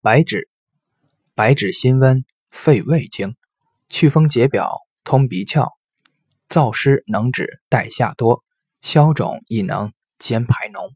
白芷白芷辛温肺胃经祛风解表通鼻窍燥湿能止带下多消肿亦能兼排脓。